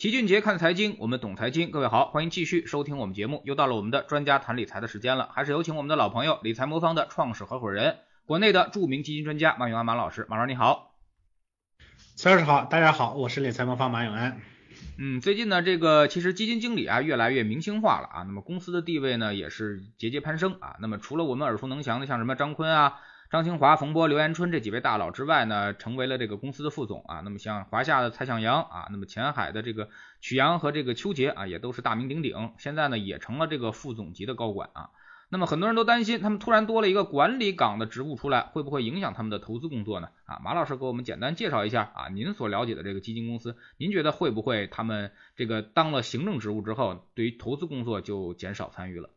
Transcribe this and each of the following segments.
齐俊杰看财经，我们懂财经。各位好，欢迎继续收听我们节目。又到了我们的专家谈理财的时间了，还是有请我们的老朋友理财魔方的创始合伙人，国内的著名基金专家马永安马老师。马老师你好，崔老师好，大家好，我是理财魔方马永安。嗯，最近呢，这个其实基金经理啊越来越明星化了啊，那么公司的地位呢也是节节攀升啊。那么除了我们耳熟能详的像什么张坤啊。张清华、冯波、刘延春这几位大佬之外呢，成为了这个公司的副总啊。那么像华夏的蔡向阳啊，那么前海的这个曲阳和这个邱杰啊，也都是大名鼎鼎。现在呢，也成了这个副总级的高管啊。那么很多人都担心，他们突然多了一个管理岗的职务出来，会不会影响他们的投资工作呢？啊，马老师给我们简单介绍一下啊，您所了解的这个基金公司，您觉得会不会他们这个当了行政职务之后，对于投资工作就减少参与了？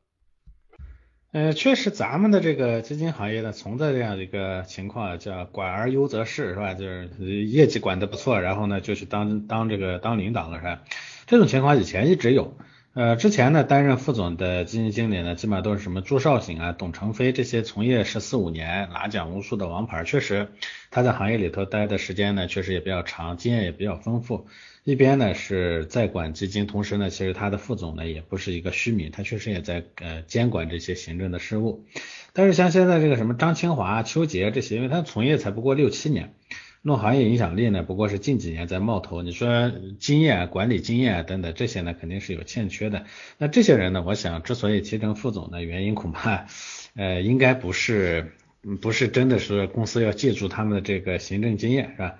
呃，确实，咱们的这个基金行业呢，存在这样的一个情况，叫管而优则仕，是吧？就是业绩管得不错，然后呢，就去当当这个当领导了，是吧？这种情况以前一直有，呃，之前呢，担任副总的基金经理呢，基本上都是什么朱少醒啊、董成飞这些从业十四五年、拿奖无数的王牌，确实他在行业里头待的时间呢，确实也比较长，经验也比较丰富。一边呢是在管基金，同时呢，其实他的副总呢也不是一个虚名，他确实也在呃监管这些行政的事务。但是像现在这个什么张清华、邱杰这些，因为他从业才不过六七年，弄行业影响力呢不过是近几年在冒头。你说经验、管理经验等等这些呢肯定是有欠缺的。那这些人呢，我想之所以提成副总的原因，恐怕呃应该不是不是真的是公司要借助他们的这个行政经验，是吧？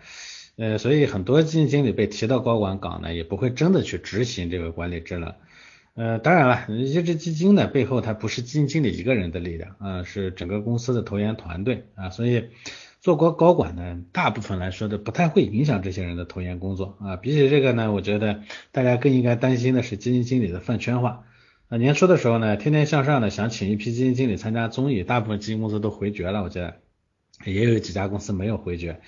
呃，所以很多基金经理被提到高管岗呢，也不会真的去执行这个管理职能。呃，当然了，一只基金呢背后它不是基金经理一个人的力量啊，是整个公司的投研团队啊，所以做过高管呢，大部分来说的不太会影响这些人的投研工作啊。比起这个呢，我觉得大家更应该担心的是基金经理的饭圈化。啊，年初的时候呢，天天向上呢想请一批基金经理参加综艺，大部分基金公司都回绝了，我觉得也有几家公司没有回绝。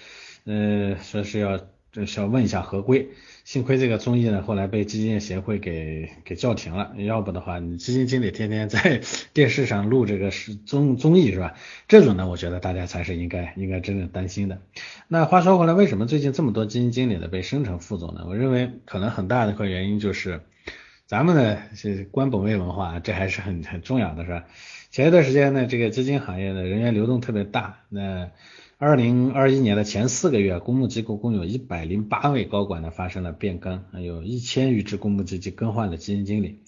呃，说是要是要问一下合规，幸亏这个综艺呢后来被基金协会给给叫停了，要不的话，你基金经理天天在电视上录这个是综综艺是吧？这种呢，我觉得大家才是应该应该真正担心的。那话说回来，为什么最近这么多基金经理呢被升成副总呢？我认为可能很大的一个原因就是，咱们呢是官本位文化，这还是很很重要的，是吧？前一段时间呢，这个基金行业的人员流动特别大，那。二零二一年的前四个月，公募机构共有一百零八位高管呢发生了变更，还有一千余只公募基金更换了基金经理。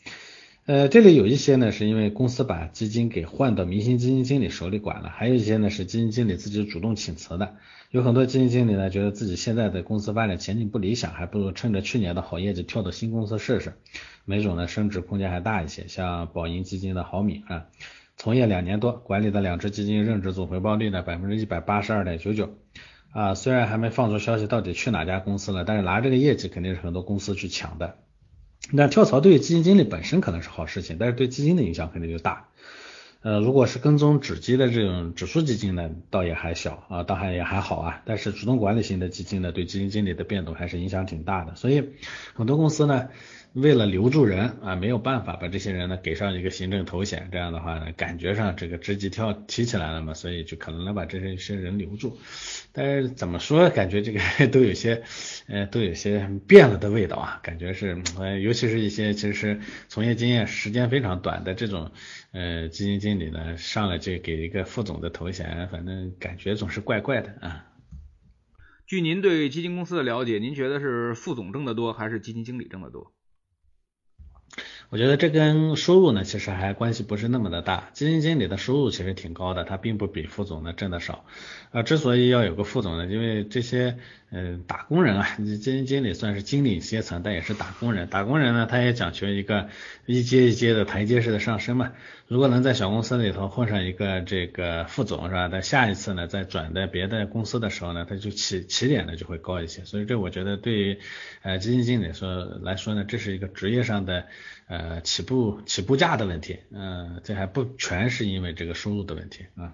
呃，这里有一些呢是因为公司把基金给换到明星基金经理手里管了，还有一些呢是基金经理自己主动请辞的。有很多基金经理呢觉得自己现在的公司发展前景不理想，还不如趁着去年的好业绩跳到新公司试试，没准呢升值空间还大一些。像宝盈基金的郝敏啊。从业两年多，管理的两只基金任职总回报率呢百分之一百八十二点九九啊，虽然还没放出消息到底去哪家公司了，但是拿这个业绩肯定是很多公司去抢的。那跳槽对于基金经理本身可能是好事情，但是对基金的影响肯定就大。呃，如果是跟踪指基的这种指数基金呢，倒也还小啊，倒还也还好啊。但是主动管理型的基金呢，对基金经理的变动还是影响挺大的。所以很多公司呢。为了留住人啊，没有办法把这些人呢给上一个行政头衔，这样的话呢，感觉上这个职级跳提起来了嘛，所以就可能能把这些人留住。但是怎么说，感觉这个 都有些呃都有些变了的味道啊，感觉是呃，尤其是一些其实从业经验时间非常短的这种呃基金经理呢，上来就给一个副总的头衔，反正感觉总是怪怪的啊。据您对基金公司的了解，您觉得是副总挣得多，还是基金经理挣得多？我觉得这跟收入呢，其实还关系不是那么的大。基金经理的收入其实挺高的，他并不比副总呢挣的少。呃，之所以要有个副总呢，因为这些嗯打工人啊，基金经理算是经理阶层，但也是打工人。打工人呢，他也讲求一个一阶一阶的台阶式的上升嘛。如果能在小公司里头混上一个这个副总是吧？在下一次呢，再转到别的公司的时候呢，他就起起点呢就会高一些。所以这我觉得对于呃基金经理说来说呢，这是一个职业上的。呃，起步起步价的问题，嗯，这还不全是因为这个收入的问题啊。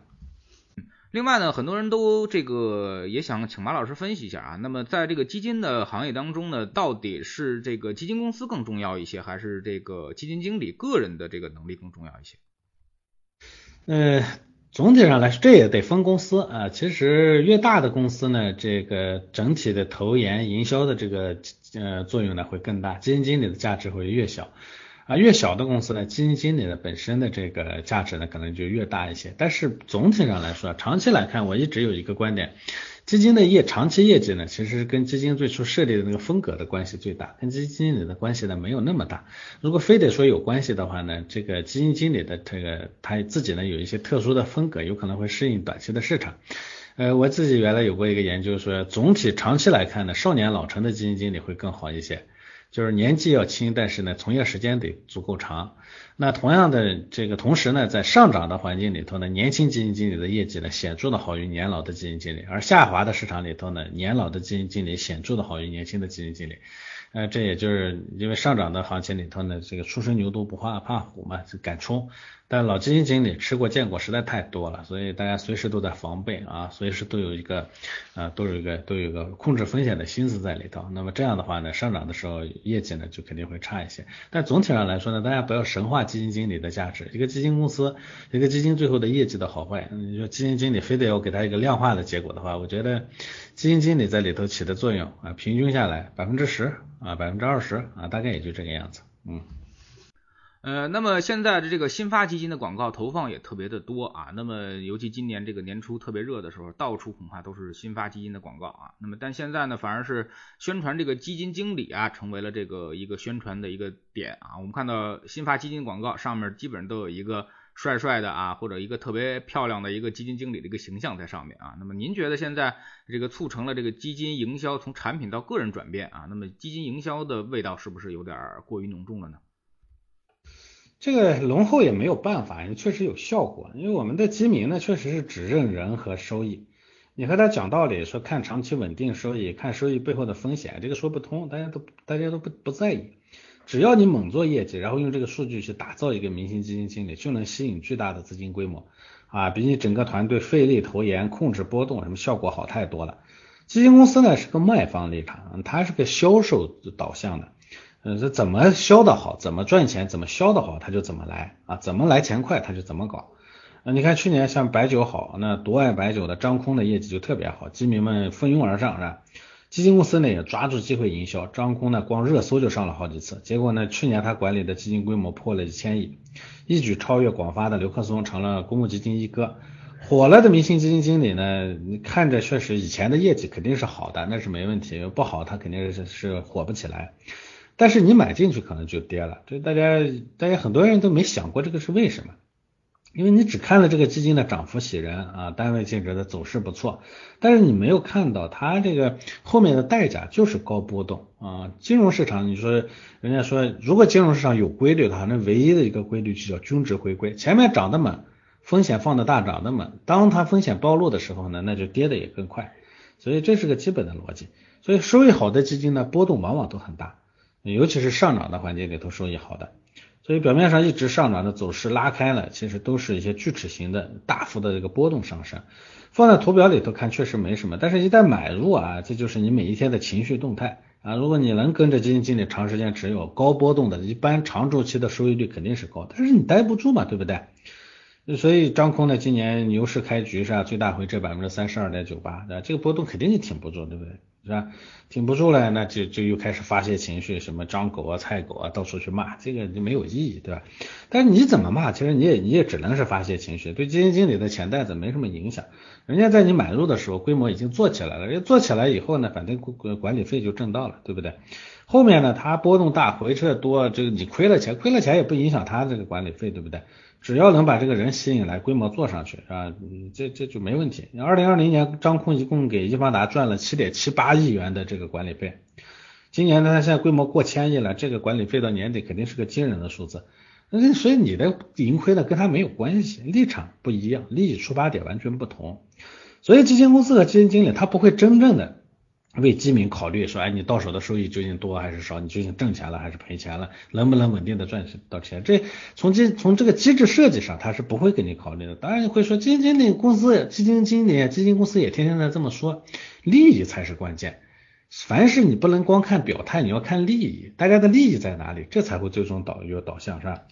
另外呢，很多人都这个也想请马老师分析一下啊。那么在这个基金的行业当中呢，到底是这个基金公司更重要一些，还是这个基金经理个人的这个能力更重要一些？呃，总体上来说，这也得分公司啊。其实越大的公司呢，这个整体的投研营销的这个。呃作用呢会更大，基金经理的价值会越小。啊，越小的公司呢，基金经理的本身的这个价值呢，可能就越大一些。但是总体上来说，长期来看，我一直有一个观点，基金的业长期业绩呢，其实跟基金最初设立的那个风格的关系最大，跟基金经理的关系呢没有那么大。如果非得说有关系的话呢，这个基金经理的这个他自己呢有一些特殊的风格，有可能会适应短期的市场。呃，我自己原来有过一个研究说，总体长期来看呢，少年老成的基金经理会更好一些。就是年纪要轻，但是呢，从业时间得足够长。那同样的这个同时呢，在上涨的环境里头呢，年轻基金经理的业绩呢显著的好于年老的基金经理，而下滑的市场里头呢，年老的基金经理显著的好于年轻的基金经理。呃，这也就是因为上涨的行情里头呢，这个初生牛犊不怕怕虎嘛，就敢冲。但老基金经理吃过见过实在太多了，所以大家随时都在防备啊，随时都有一个啊，都有一个都有一个控制风险的心思在里头。那么这样的话呢，上涨的时候业绩呢就肯定会差一些。但总体上来说呢，大家不要神话基金经理的价值。一个基金公司，一个基金最后的业绩的好坏，你说基金经理非得要给他一个量化的结果的话，我觉得基金经理在里头起的作用啊，平均下来百分之十啊，百分之二十啊，大概也就这个样子，嗯。呃，那么现在的这个新发基金的广告投放也特别的多啊，那么尤其今年这个年初特别热的时候，到处恐怕都是新发基金的广告啊。那么但现在呢，反而是宣传这个基金经理啊，成为了这个一个宣传的一个点啊。我们看到新发基金广告上面基本上都有一个帅帅的啊，或者一个特别漂亮的一个基金经理的一个形象在上面啊。那么您觉得现在这个促成了这个基金营销从产品到个人转变啊？那么基金营销的味道是不是有点过于浓重了呢？这个浓厚也没有办法，确实有效果。因为我们的基民呢，确实是只认人和收益。你和他讲道理，说看长期稳定收益，看收益背后的风险，这个说不通，大家都大家都不不在意。只要你猛做业绩，然后用这个数据去打造一个明星基金经理，就能吸引巨大的资金规模啊，比你整个团队费力投研、控制波动什么效果好太多了。基金公司呢是个卖方立场，它是个销售导向的。嗯，这怎么销的好，怎么赚钱，怎么销的好，它就怎么来啊，怎么来钱快，它就怎么搞。啊，你看去年像白酒好，那独爱白酒的张空的业绩就特别好，基民们蜂拥而上，是吧？基金公司呢也抓住机会营销，张工呢光热搜就上了好几次，结果呢去年他管理的基金规模破了一千亿，一举超越广发的刘克松，成了公募基金一哥。火了的明星基金经理呢，你看着确实以前的业绩肯定是好的，那是没问题，不好他肯定是是火不起来。但是你买进去可能就跌了，这大家大家很多人都没想过这个是为什么，因为你只看了这个基金的涨幅喜人啊，单位净值的走势不错，但是你没有看到它这个后面的代价就是高波动啊。金融市场你说人家说如果金融市场有规律的话，那唯一的一个规律就叫均值回归，前面涨得猛，风险放的大涨得猛，当它风险暴露的时候呢，那就跌的也更快，所以这是个基本的逻辑。所以收益好的基金呢，波动往往都很大。尤其是上涨的环节里头收益好的，所以表面上一直上涨的走势拉开了，其实都是一些锯齿形的大幅的这个波动上升。放在图表里头看确实没什么，但是一旦买入啊，这就是你每一天的情绪动态啊。如果你能跟着基金经理长时间持有高波动的，一般长周期的收益率肯定是高，但是你待不住嘛，对不对？所以张空呢，今年牛市开局是吧，最大回撤百分之三十二点九八，这个波动肯定是挺不住，对不对？是吧？挺不住了，那就就又开始发泄情绪，什么张狗啊、菜狗啊，到处去骂，这个就没有意义，对吧？但是你怎么骂，其实你也你也只能是发泄情绪，对基金经理的钱袋子没什么影响。人家在你买入的时候规模已经做起来了，人家做起来以后呢，反正管管理费就挣到了，对不对？后面呢，它波动大，回撤多，这个你亏了钱，亏了钱也不影响他这个管理费，对不对？只要能把这个人吸引来，规模做上去啊，这这就没问题。二零二零年张坤一共给易方达赚了七点七八亿元的这个管理费，今年呢，他现在规模过千亿了，这个管理费到年底肯定是个惊人的数字。那所以你的盈亏呢，跟他没有关系，立场不一样，利益出发点完全不同。所以基金公司和基金经理他不会真正的。为基民考虑，说，哎，你到手的收益究竟多还是少？你究竟挣钱了还是赔钱了？能不能稳定的赚到钱？这从机从这个机制设计上，他是不会给你考虑的。当然你会说，基金经理公司、基金经理、基金公司也天天在这么说，利益才是关键。凡是你不能光看表态，你要看利益，大家的利益在哪里，这才会最终导有导向，是吧？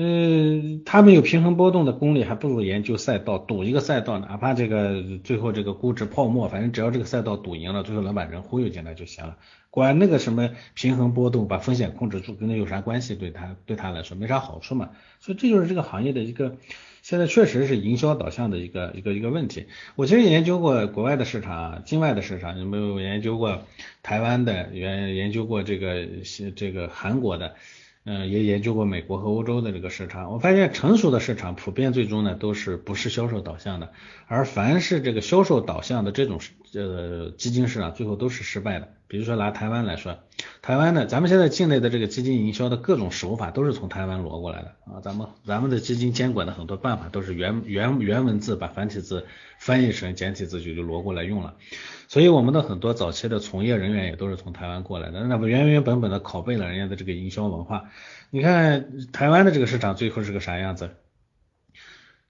嗯，他们有平衡波动的功力，还不如研究赛道，赌一个赛道，哪怕这个最后这个估值泡沫，反正只要这个赛道赌赢了，最后能把人忽悠进来就行了。管那个什么平衡波动，把风险控制住，跟那有啥关系？对他对他来说没啥好处嘛。所以这就是这个行业的一个现在确实是营销导向的一个一个一个问题。我其实研究过国外的市场，境外的市场，有没有研究过台湾的？研研究过这个这个韩国的？嗯，也研究过美国和欧洲的这个市场，我发现成熟的市场普遍最终呢都是不是销售导向的，而凡是这个销售导向的这种呃基金市场，最后都是失败的。比如说拿台湾来说，台湾呢，咱们现在境内的这个基金营销的各种手法都是从台湾挪过来的啊，咱们咱们的基金监管的很多办法都是原原原文字把繁体字翻译成简体字就就挪过来用了。所以我们的很多早期的从业人员也都是从台湾过来的，那么原原本本的拷贝了人家的这个营销文化。你看台湾的这个市场最后是个啥样子？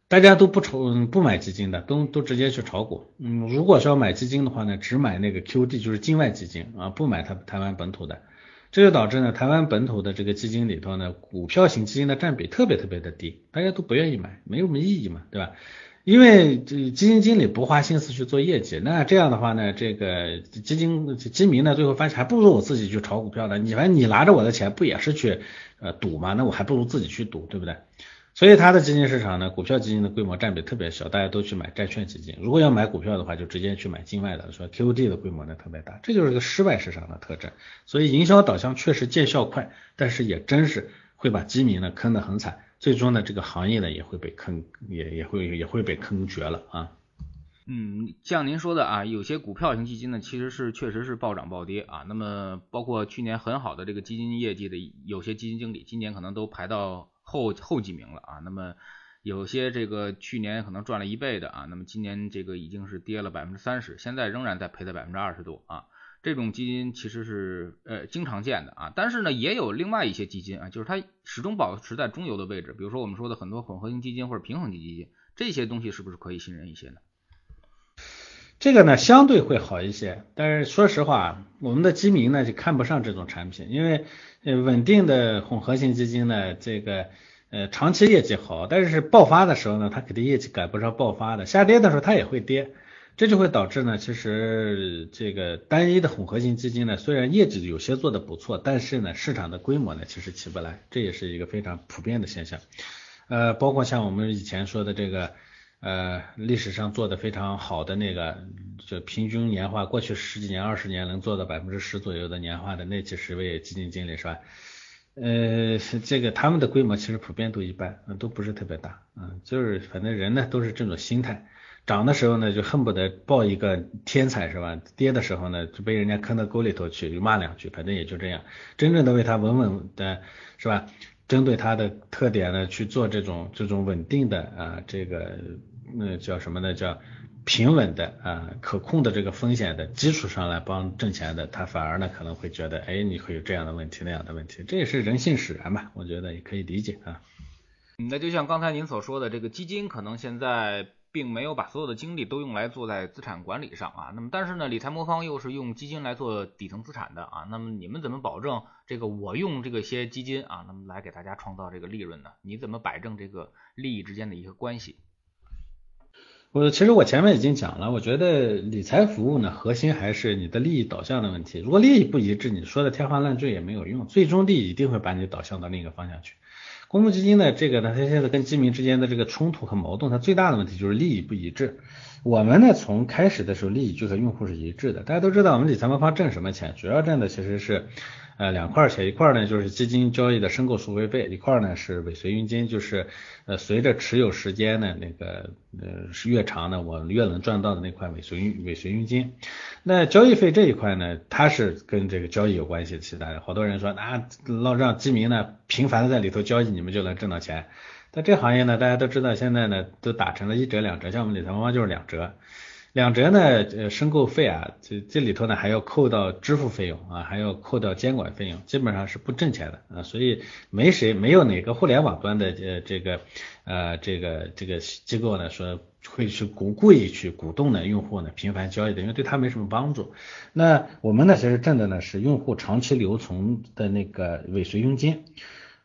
大家都不炒不买基金的，都都直接去炒股。嗯，如果是要买基金的话呢，只买那个 QD，就是境外基金啊，不买它台湾本土的。这就导致呢，台湾本土的这个基金里头呢，股票型基金的占比特别特别的低，大家都不愿意买，没有什么意义嘛，对吧？因为这基金经理不花心思去做业绩，那这样的话呢，这个基金基民呢，最后发现还不如我自己去炒股票呢。你反正你拿着我的钱，不也是去呃赌吗？那我还不如自己去赌，对不对？所以它的基金市场呢，股票基金的规模占比特别小，大家都去买债券基金。如果要买股票的话，就直接去买境外的，说 QD 的规模呢特别大，这就是个失败市场的特征。所以营销导向确实见效快，但是也真是会把基民呢坑得很惨。最终呢，这个行业呢也会被坑，也也会也会被坑绝了啊。嗯，像您说的啊，有些股票型基金呢，其实是确实是暴涨暴跌啊。那么包括去年很好的这个基金业绩的有些基金经理，今年可能都排到后后几名了啊。那么有些这个去年可能赚了一倍的啊，那么今年这个已经是跌了百分之三十，现在仍然在赔在百分之二十多啊。这种基金其实是呃经常见的啊，但是呢也有另外一些基金啊，就是它始终保持在中游的位置。比如说我们说的很多混合型基金或者平衡型基金，这些东西是不是可以信任一些呢？这个呢相对会好一些，但是说实话，我们的基民呢就看不上这种产品，因为呃稳定的混合型基金呢，这个呃长期业绩好，但是爆发的时候呢，它肯定业绩赶不上爆发的，下跌的时候它也会跌。这就会导致呢，其实这个单一的混合型基金呢，虽然业绩有些做的不错，但是呢，市场的规模呢，其实起不来，这也是一个非常普遍的现象。呃，包括像我们以前说的这个，呃，历史上做的非常好的那个，就平均年化过去十几年、二十年能做到百分之十左右的年化的那几十位基金经理是吧？呃，这个他们的规模其实普遍都一般，都不是特别大，嗯，就是反正人呢都是这种心态。涨的时候呢，就恨不得报一个天才是吧？跌的时候呢，就被人家坑到沟里头去，就骂两句，反正也就这样。真正的为他稳稳的，是吧？针对他的特点呢，去做这种这种稳定的啊，这个那叫什么呢？叫平稳的啊，可控的这个风险的基础上来帮挣钱的，他反而呢可能会觉得，哎，你会有这样的问题那样的问题，这也是人性使然吧？我觉得也可以理解啊。那就像刚才您所说的，这个基金可能现在。并没有把所有的精力都用来做在资产管理上啊，那么但是呢，理财魔方又是用基金来做底层资产的啊，那么你们怎么保证这个我用这个些基金啊，那么来给大家创造这个利润呢？你怎么摆正这个利益之间的一个关系？我其实我前面已经讲了，我觉得理财服务呢，核心还是你的利益导向的问题。如果利益不一致，你说的天花乱坠也没有用，最终利益一定会把你导向到另一个方向去。公募基金呢，这个呢，它现在跟基民之间的这个冲突和矛盾，它最大的问题就是利益不一致。我们呢，从开始的时候利益就和用户是一致的。大家都知道，我们理财魔方挣什么钱？主要挣的其实是。呃，两块钱，一块呢就是基金交易的申购赎回费，一块呢是尾随佣金，就是呃随着持有时间呢那个呃是越长呢，我越能赚到的那块尾随尾随佣金。那交易费这一块呢，它是跟这个交易有关系的。其他的好多人说啊，老让基民呢频繁的在里头交易，你们就能挣到钱。但这行业呢，大家都知道现在呢都打成了一折两折，像我们理财方方就是两折。两折呢，呃，申购费啊，这这里头呢还要扣到支付费用啊，还要扣到监管费用，基本上是不挣钱的啊，所以没谁没有哪个互联网端的呃这个呃这个这个机构呢说会去鼓故意去鼓动呢用户呢频繁交易的，因为对他没什么帮助。那我们呢其实挣的呢是用户长期留存的那个尾随佣金，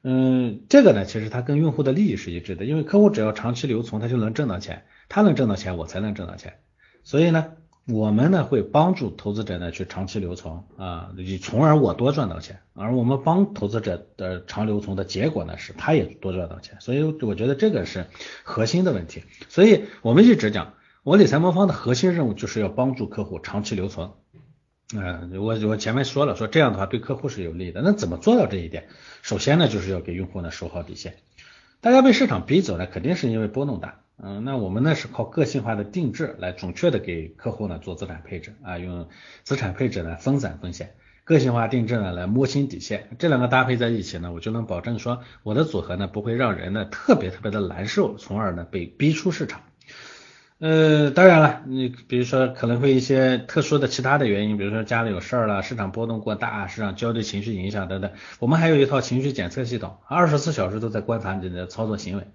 嗯，这个呢其实它跟用户的利益是一致的，因为客户只要长期留存，他就能挣到钱，他能挣到钱，我才能挣到钱。所以呢，我们呢会帮助投资者呢去长期留存啊，从而我多赚到钱，而我们帮投资者的长留存的结果呢是他也多赚到钱，所以我觉得这个是核心的问题。所以我们一直讲，我理财魔方的核心任务就是要帮助客户长期留存。嗯，我我前面说了，说这样的话对客户是有利的。那怎么做到这一点？首先呢，就是要给用户呢守好底线。大家被市场逼走呢，肯定是因为波动大。嗯，那我们呢是靠个性化的定制来准确的给客户呢做资产配置啊，用资产配置呢分散风险，个性化定制呢来摸清底线。这两个搭配在一起呢，我就能保证说我的组合呢不会让人呢特别特别的难受，从而呢被逼出市场。呃，当然了，你比如说可能会一些特殊的其他的原因，比如说家里有事儿了，市场波动过大，市场焦虑情绪影响等等，我们还有一套情绪检测系统，二十四小时都在观察你的操作行为。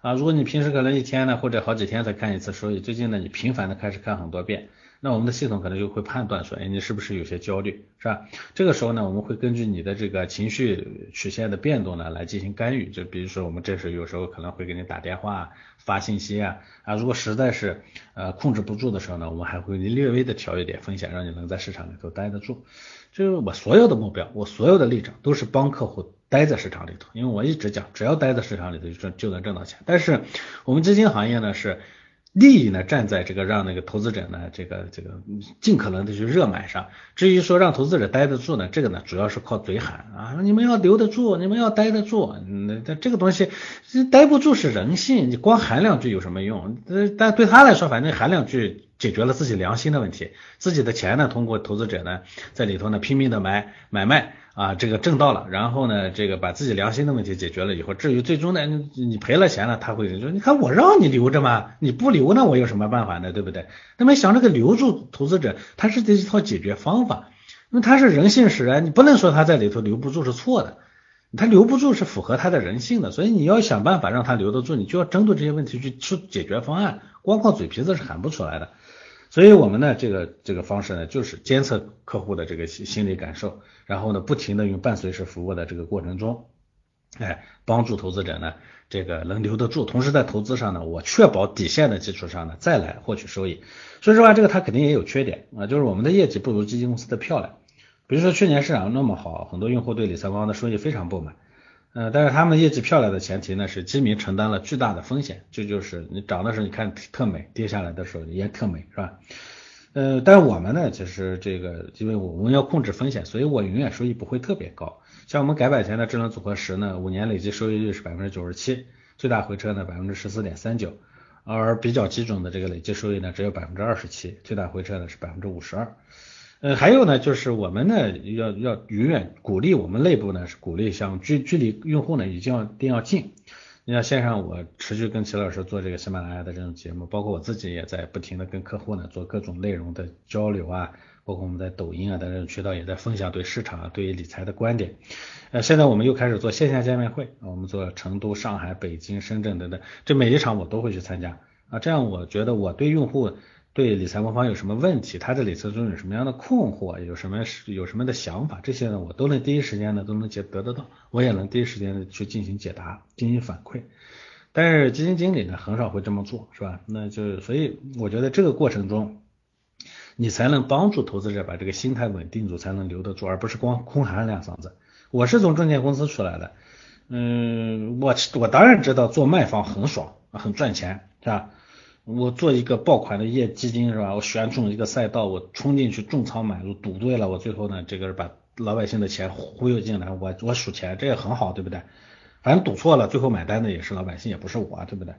啊，如果你平时可能一天呢或者好几天才看一次收益，最近呢你频繁的开始看很多遍，那我们的系统可能就会判断说，哎，你是不是有些焦虑，是吧？这个时候呢，我们会根据你的这个情绪曲线的变动呢来进行干预，就比如说我们这时有时候可能会给你打电话、发信息啊，啊，如果实在是呃控制不住的时候呢，我们还会略微的调一点风险，让你能在市场里头待得住。就是我所有的目标，我所有的立场都是帮客户。待在市场里头，因为我一直讲，只要待在市场里头就挣就能挣到钱。但是我们基金行业呢是利益呢站在这个让那个投资者呢这个这个尽可能的去热买上。至于说让投资者待得住呢，这个呢主要是靠嘴喊啊，你们要留得住，你们要待得住。那这这个东西待不住是人性，你光喊两句有什么用？呃，但对他来说，反正喊两句解决了自己良心的问题，自己的钱呢通过投资者呢在里头呢拼命的买买卖。啊，这个挣到了，然后呢，这个把自己良心的问题解决了以后，至于最终呢，你赔了钱了，他会说，你看我让你留着嘛，你不留那我有什么办法呢，对不对？那么想这个留住投资者，他是这一套解决方法，那他是人性使然，你不能说他在里头留不住是错的，他留不住是符合他的人性的，所以你要想办法让他留得住，你就要针对这些问题去出解决方案，光靠嘴皮子是喊不出来的。所以我们呢，这个这个方式呢，就是监测客户的这个心心理感受，然后呢，不停的用伴随式服务的这个过程中，哎，帮助投资者呢，这个能留得住，同时在投资上呢，我确保底线的基础上呢，再来获取收益。说实话，这个它肯定也有缺点啊，就是我们的业绩不如基金公司的漂亮。比如说去年市场那么好，很多用户对理财方的收益非常不满。呃，但是他们业绩漂亮的前提呢，是基民承担了巨大的风险，这就是你涨的时候你看特美，跌下来的时候也特美，是吧？呃，但是我们呢，其实这个因为我们要控制风险，所以我永远收益不会特别高。像我们改版前的智能组合十呢，五年累计收益率是百分之九十七，最大回撤呢百分之十四点三九，而比较基准的这个累计收益呢只有百分之二十七，最大回撤呢是百分之五十二。呃，还有呢，就是我们呢要要永远鼓励我们内部呢是鼓励像距距离用户呢一定要一定要近。你像线上我持续跟齐老师做这个喜马拉雅的这种节目，包括我自己也在不停的跟客户呢做各种内容的交流啊，包括我们在抖音啊等种渠道也在分享对市场啊对于理财的观点。呃，现在我们又开始做线下见面会，我们做成都、上海、北京、深圳等等，这每一场我都会去参加啊，这样我觉得我对用户。对理财魔方有什么问题？他在理财中有什么样的困惑？有什么有什么的想法？这些呢，我都能第一时间呢都能解得得到，我也能第一时间的去进行解答，进行反馈。但是基金经理呢很少会这么做，是吧？那就所以我觉得这个过程中，你才能帮助投资者把这个心态稳定住，才能留得住，而不是光空喊两嗓子。我是从证券公司出来的，嗯，我我当然知道做卖方很爽，很赚钱，是吧？我做一个爆款的业基金是吧？我选中一个赛道，我冲进去重仓买入，赌对了，我最后呢，这个把老百姓的钱忽悠进来，我我数钱，这也很好，对不对？反正赌错了，最后买单的也是老百姓，也不是我，对不对？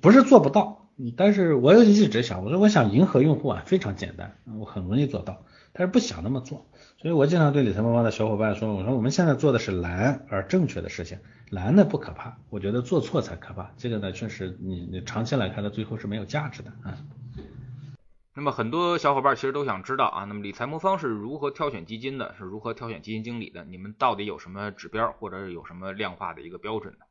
不是做不到，但是我一直想，我说我想迎合用户啊，非常简单，我很容易做到，但是不想那么做。所以我经常对理财魔方的小伙伴说，我说我们现在做的是难而正确的事情，难的不可怕，我觉得做错才可怕。这个呢，确实你你长期来看，到最后是没有价值的啊。那么很多小伙伴其实都想知道啊，那么理财魔方是如何挑选基金的，是如何挑选基金经理的？你们到底有什么指标，或者有什么量化的一个标准呢？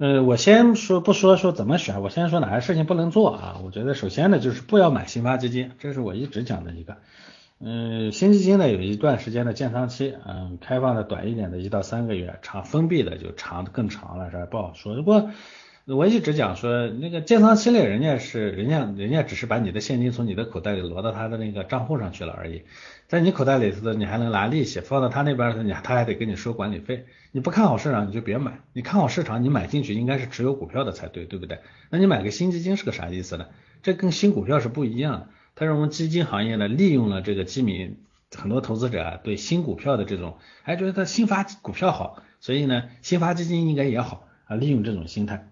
呃，我先说不说说怎么选，我先说哪些事情不能做啊？我觉得首先呢，就是不要买新发基金，这是我一直讲的一个。嗯，新基金呢有一段时间的建仓期，嗯，开放的短一点的一到三个月，长封闭的就长更长了，是吧？不好说。不过我一直讲说，那个建仓期内人家是人家人家只是把你的现金从你的口袋里挪到他的那个账户上去了而已，在你口袋里头的你还能拿利息，放到他那边的你他还得给你收管理费。你不看好市场你就别买，你看好市场你买进去应该是持有股票的才对，对不对？那你买个新基金是个啥意思呢？这跟新股票是不一样的。他认为基金行业呢利用了这个基民很多投资者啊对新股票的这种，还觉得他新发股票好，所以呢新发基金应该也好啊，利用这种心态。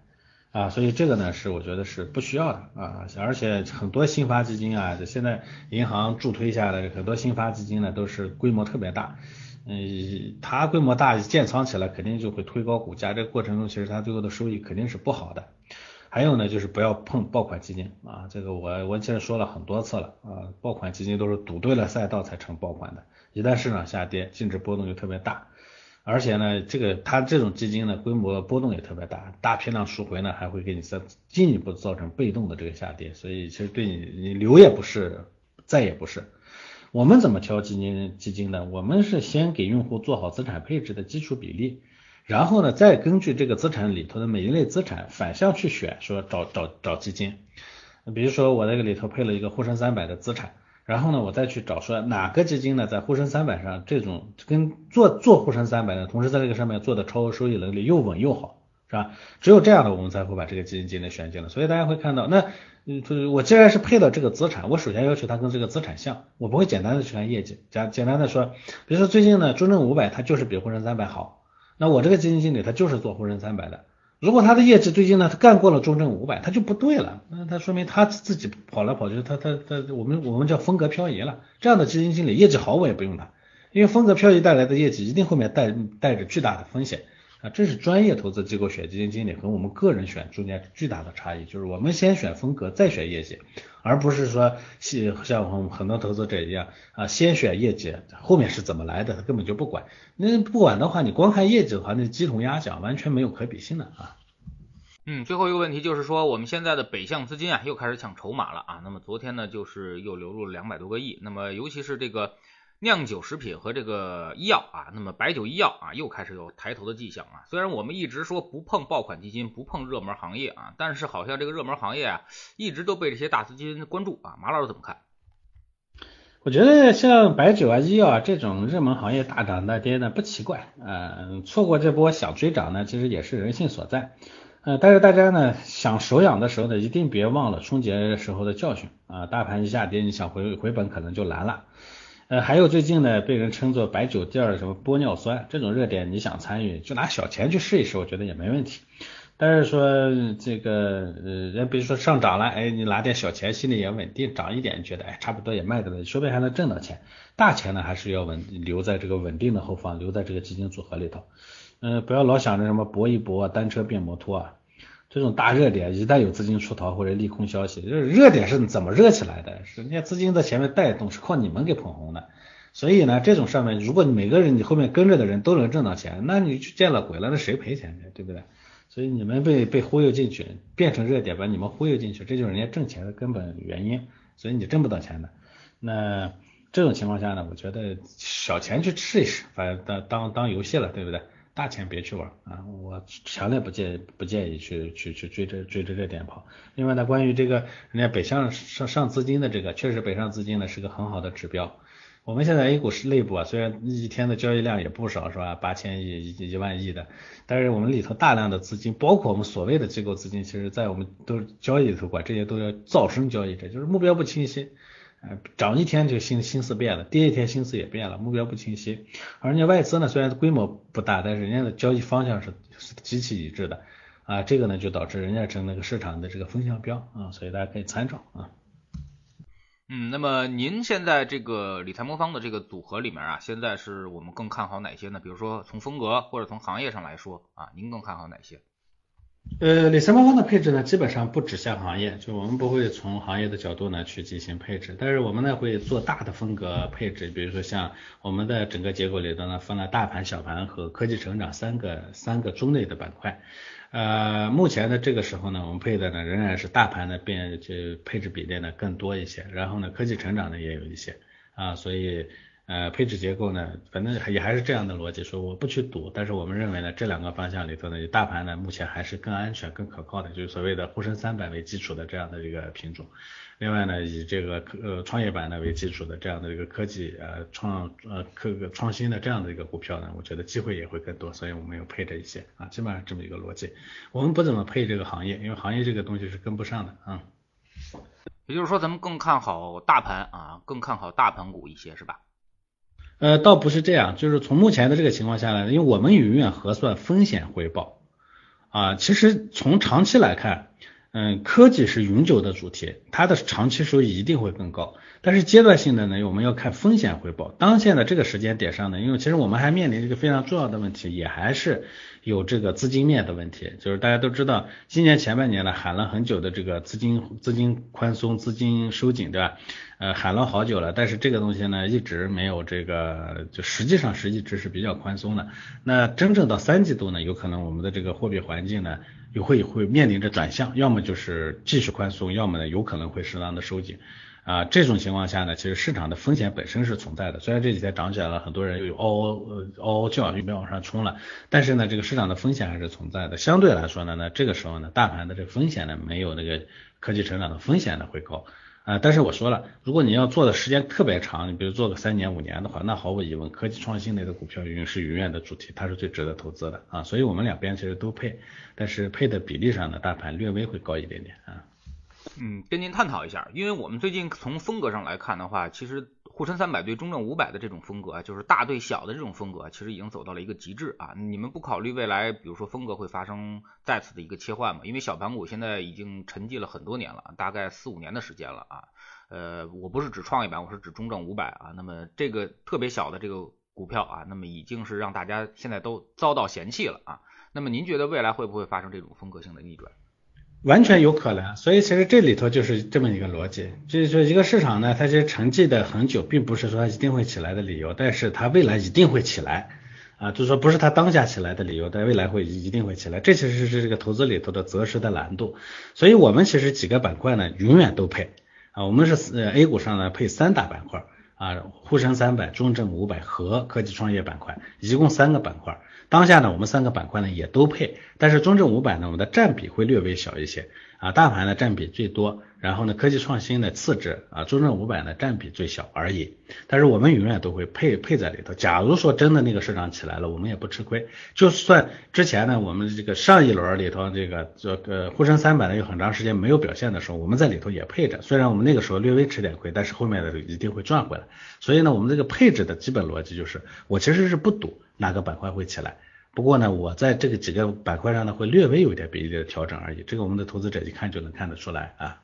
啊，所以这个呢是我觉得是不需要的啊，而且很多新发基金啊，现在银行助推下的很多新发基金呢都是规模特别大，嗯，它规模大建仓起来肯定就会推高股价，这个过程中其实它最后的收益肯定是不好的。还有呢就是不要碰爆款基金啊，这个我我其实说了很多次了啊，爆款基金都是赌对了赛道才成爆款的，一旦市场下跌，净值波动就特别大。而且呢，这个它这种基金呢，规模波动也特别大，大批量赎回呢，还会给你再进一步造成被动的这个下跌，所以其实对你你留也不是，再也不是。我们怎么挑基金基金呢？我们是先给用户做好资产配置的基础比例，然后呢，再根据这个资产里头的每一类资产反向去选，说找找找基金。比如说我这个里头配了一个沪深三百的资产。然后呢，我再去找说哪个基金呢，在沪深三百上这种跟做做沪深三百的，同时在这个上面做的超额收益能力又稳又好，是吧？只有这样的，我们才会把这个基金进来选进来。所以大家会看到，那嗯，我既然是配了这个资产，我首先要求它跟这个资产像，我不会简单的去看业绩。简简单的说，比如说最近呢，中证五百它就是比沪深三百好，那我这个基金经理他就是做沪深三百的。如果他的业绩最近呢，他干过了中证五百，他就不对了，那他说明他自己跑来跑去，他他他我们我们叫风格漂移了。这样的基金经理业绩好，我也不用他，因为风格漂移带来的业绩一定后面带带着巨大的风险。啊，这是专业投资机构选基金经理和我们个人选中间巨大的差异，就是我们先选风格，再选业绩，而不是说像像我们很多投资者一样啊，先选业绩，后面是怎么来的，他根本就不管。那不管的话，你光看业绩的话，那鸡同鸭讲，完全没有可比性的啊。嗯，最后一个问题就是说，我们现在的北向资金啊，又开始抢筹码了啊。那么昨天呢，就是又流入了两百多个亿，那么尤其是这个。酿酒食品和这个医药啊，那么白酒医药啊，又开始有抬头的迹象啊。虽然我们一直说不碰爆款基金，不碰热门行业啊，但是好像这个热门行业啊，一直都被这些大资金关注啊。马老师怎么看？我觉得像白酒啊、医药啊这种热门行业大涨大跌呢，不奇怪啊。错过这波想追涨呢，其实也是人性所在。呃，但是大家呢想手痒的时候呢，一定别忘了春节时候的教训啊。大盘一下跌，你想回回本可能就难了。呃，还有最近呢，被人称作白酒店儿什么玻尿酸这种热点，你想参与就拿小钱去试一试，我觉得也没问题。但是说这个呃，人比如说上涨了，哎，你拿点小钱，心里也稳定，涨一点觉得哎差不多也卖掉了，说不定还能挣到钱。大钱呢还是要稳留在这个稳定的后方，留在这个基金组合里头。嗯，不要老想着什么搏一搏，单车变摩托啊。这种大热点，一旦有资金出逃或者利空消息，就是热点是怎么热起来的？是人家资金在前面带动，是靠你们给捧红的。所以呢，这种上面，如果你每个人你后面跟着的人都能挣到钱，那你就见了鬼了，那谁赔钱去？对不对？所以你们被被忽悠进去，变成热点把你们忽悠进去，这就是人家挣钱的根本原因。所以你挣不到钱的。那这种情况下呢，我觉得小钱去试一试，反正当当当游戏了，对不对？大钱别去玩啊！我强烈不建不建议去去去追着追着这点跑。另外呢，关于这个人家北上上上资金的这个，确实北上资金呢是个很好的指标。我们现在 A 股是内部啊，虽然一天的交易量也不少是吧？八千亿一万亿的，但是我们里头大量的资金，包括我们所谓的机构资金，其实在我们都交易里头管这些都叫噪声交易者，就是目标不清晰。涨一天就心心思变了，跌一天心思也变了，目标不清晰。而人家外资呢，虽然规模不大，但是人家的交易方向是极其一致的啊，这个呢就导致人家成那个市场的这个风向标啊，所以大家可以参照啊。嗯，那么您现在这个理财魔方的这个组合里面啊，现在是我们更看好哪些呢？比如说从风格或者从行业上来说啊，您更看好哪些？呃，理财魔方的配置呢，基本上不指向行业，就我们不会从行业的角度呢去进行配置，但是我们呢会做大的风格配置，比如说像我们的整个结构里头呢分了大盘、小盘和科技成长三个三个中类的板块。呃，目前的这个时候呢，我们配的呢仍然是大盘的变就配置比例呢更多一些，然后呢科技成长呢也有一些啊，所以。呃，配置结构呢，反正也还是这样的逻辑，说我不去赌，但是我们认为呢，这两个方向里头呢，以大盘呢目前还是更安全、更可靠的，就是所谓的沪深三百为基础的这样的一个品种。另外呢，以这个呃创业板呢为基础的这样的一个科技呃创呃科创新的这样的一个股票呢，我觉得机会也会更多，所以我们有配着一些啊，基本上这么一个逻辑。我们不怎么配这个行业，因为行业这个东西是跟不上的啊。也就是说，咱们更看好大盘啊，更看好大盘股一些，是吧？呃，倒不是这样，就是从目前的这个情况下来，因为我们永远核算风险回报啊。其实从长期来看，嗯，科技是永久的主题，它的长期收益一定会更高。但是阶段性的呢，我们要看风险回报。当下的这个时间点上呢，因为其实我们还面临一个非常重要的问题，也还是有这个资金面的问题。就是大家都知道，今年前半年呢喊了很久的这个资金资金宽松、资金收紧，对吧？呃，喊了好久了，但是这个东西呢一直没有这个，就实际上是一直是比较宽松的。那真正到三季度呢，有可能我们的这个货币环境呢也会会面临着转向，要么就是继续宽松，要么呢有可能会适当的收紧。啊，这种情况下呢，其实市场的风险本身是存在的。虽然这几天涨起来了，很多人又嗷嗷呃嗷嗷叫，又没往上冲了，但是呢，这个市场的风险还是存在的。相对来说呢，那这个时候呢，大盘的这个风险呢，没有那个科技成长的风险呢会高啊。但是我说了，如果你要做的时间特别长，你比如做个三年五年的话，那毫无疑问，科技创新类的股票永远是永远的主题，它是最值得投资的啊。所以我们两边其实都配，但是配的比例上呢，大盘略微会高一点点啊。嗯，跟您探讨一下，因为我们最近从风格上来看的话，其实沪深三百对中证五百的这种风格啊，就是大对小的这种风格，其实已经走到了一个极致啊。你们不考虑未来，比如说风格会发生再次的一个切换吗？因为小盘股现在已经沉寂了很多年了，大概四五年的时间了啊。呃，我不是指创业板，我是指中证五百啊。那么这个特别小的这个股票啊，那么已经是让大家现在都遭到嫌弃了啊。那么您觉得未来会不会发生这种风格性的逆转？完全有可能，所以其实这里头就是这么一个逻辑，就是说一个市场呢，它其实沉寂的很久，并不是说它一定会起来的理由，但是它未来一定会起来。啊，就是说不是它当下起来的理由，但未来会一定会起来，这其实是这个投资里头的择时的难度，所以我们其实几个板块呢，永远都配。啊，我们是呃 A 股上呢配三大板块。啊，沪深三百、中证五百和科技创业板块，一共三个板块。当下呢，我们三个板块呢也都配，但是中证五百呢，我们的占比会略微小一些啊，大盘呢占比最多，然后呢科技创新的次之啊，中证五百呢占比最小而已。但是我们永远都会配配在里头。假如说真的那个市场起来了，我们也不吃亏。就算之前呢，我们这个上一轮里头这个这个沪深三百呢有很长时间没有表现的时候，我们在里头也配着。虽然我们那个时候略微吃点亏，但是后面的一定会赚回来。所以呢，我们这个配置的基本逻辑就是，我其实是不赌。哪个板块会起来？不过呢，我在这个几个板块上呢，会略微有一点比例的调整而已。这个我们的投资者一看就能看得出来啊。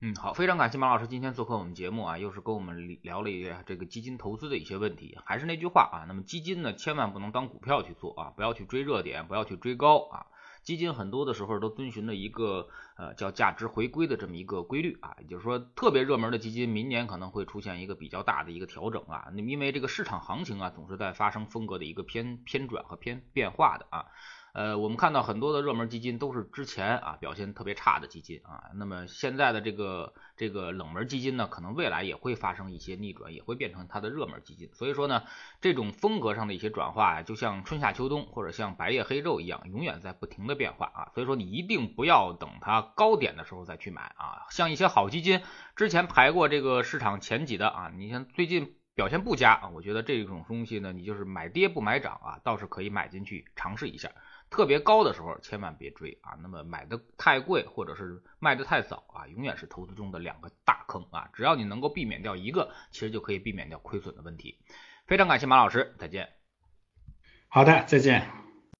嗯，好，非常感谢马老师今天做客我们节目啊，又是跟我们聊了一下这个基金投资的一些问题。还是那句话啊，那么基金呢，千万不能当股票去做啊，不要去追热点，不要去追高啊。基金很多的时候都遵循着一个呃叫价值回归的这么一个规律啊，也就是说特别热门的基金明年可能会出现一个比较大的一个调整啊，那因为这个市场行情啊总是在发生风格的一个偏偏转和偏变化的啊。呃，我们看到很多的热门基金都是之前啊表现特别差的基金啊，那么现在的这个这个冷门基金呢，可能未来也会发生一些逆转，也会变成它的热门基金。所以说呢，这种风格上的一些转化呀，就像春夏秋冬或者像白夜黑昼一样，永远在不停的变化啊。所以说你一定不要等它高点的时候再去买啊。像一些好基金之前排过这个市场前几的啊，你像最近表现不佳啊，我觉得这种东西呢，你就是买跌不买涨啊，倒是可以买进去尝试一下。特别高的时候千万别追啊，那么买的太贵或者是卖的太早啊，永远是投资中的两个大坑啊。只要你能够避免掉一个，其实就可以避免掉亏损的问题。非常感谢马老师，再见。好的，再见。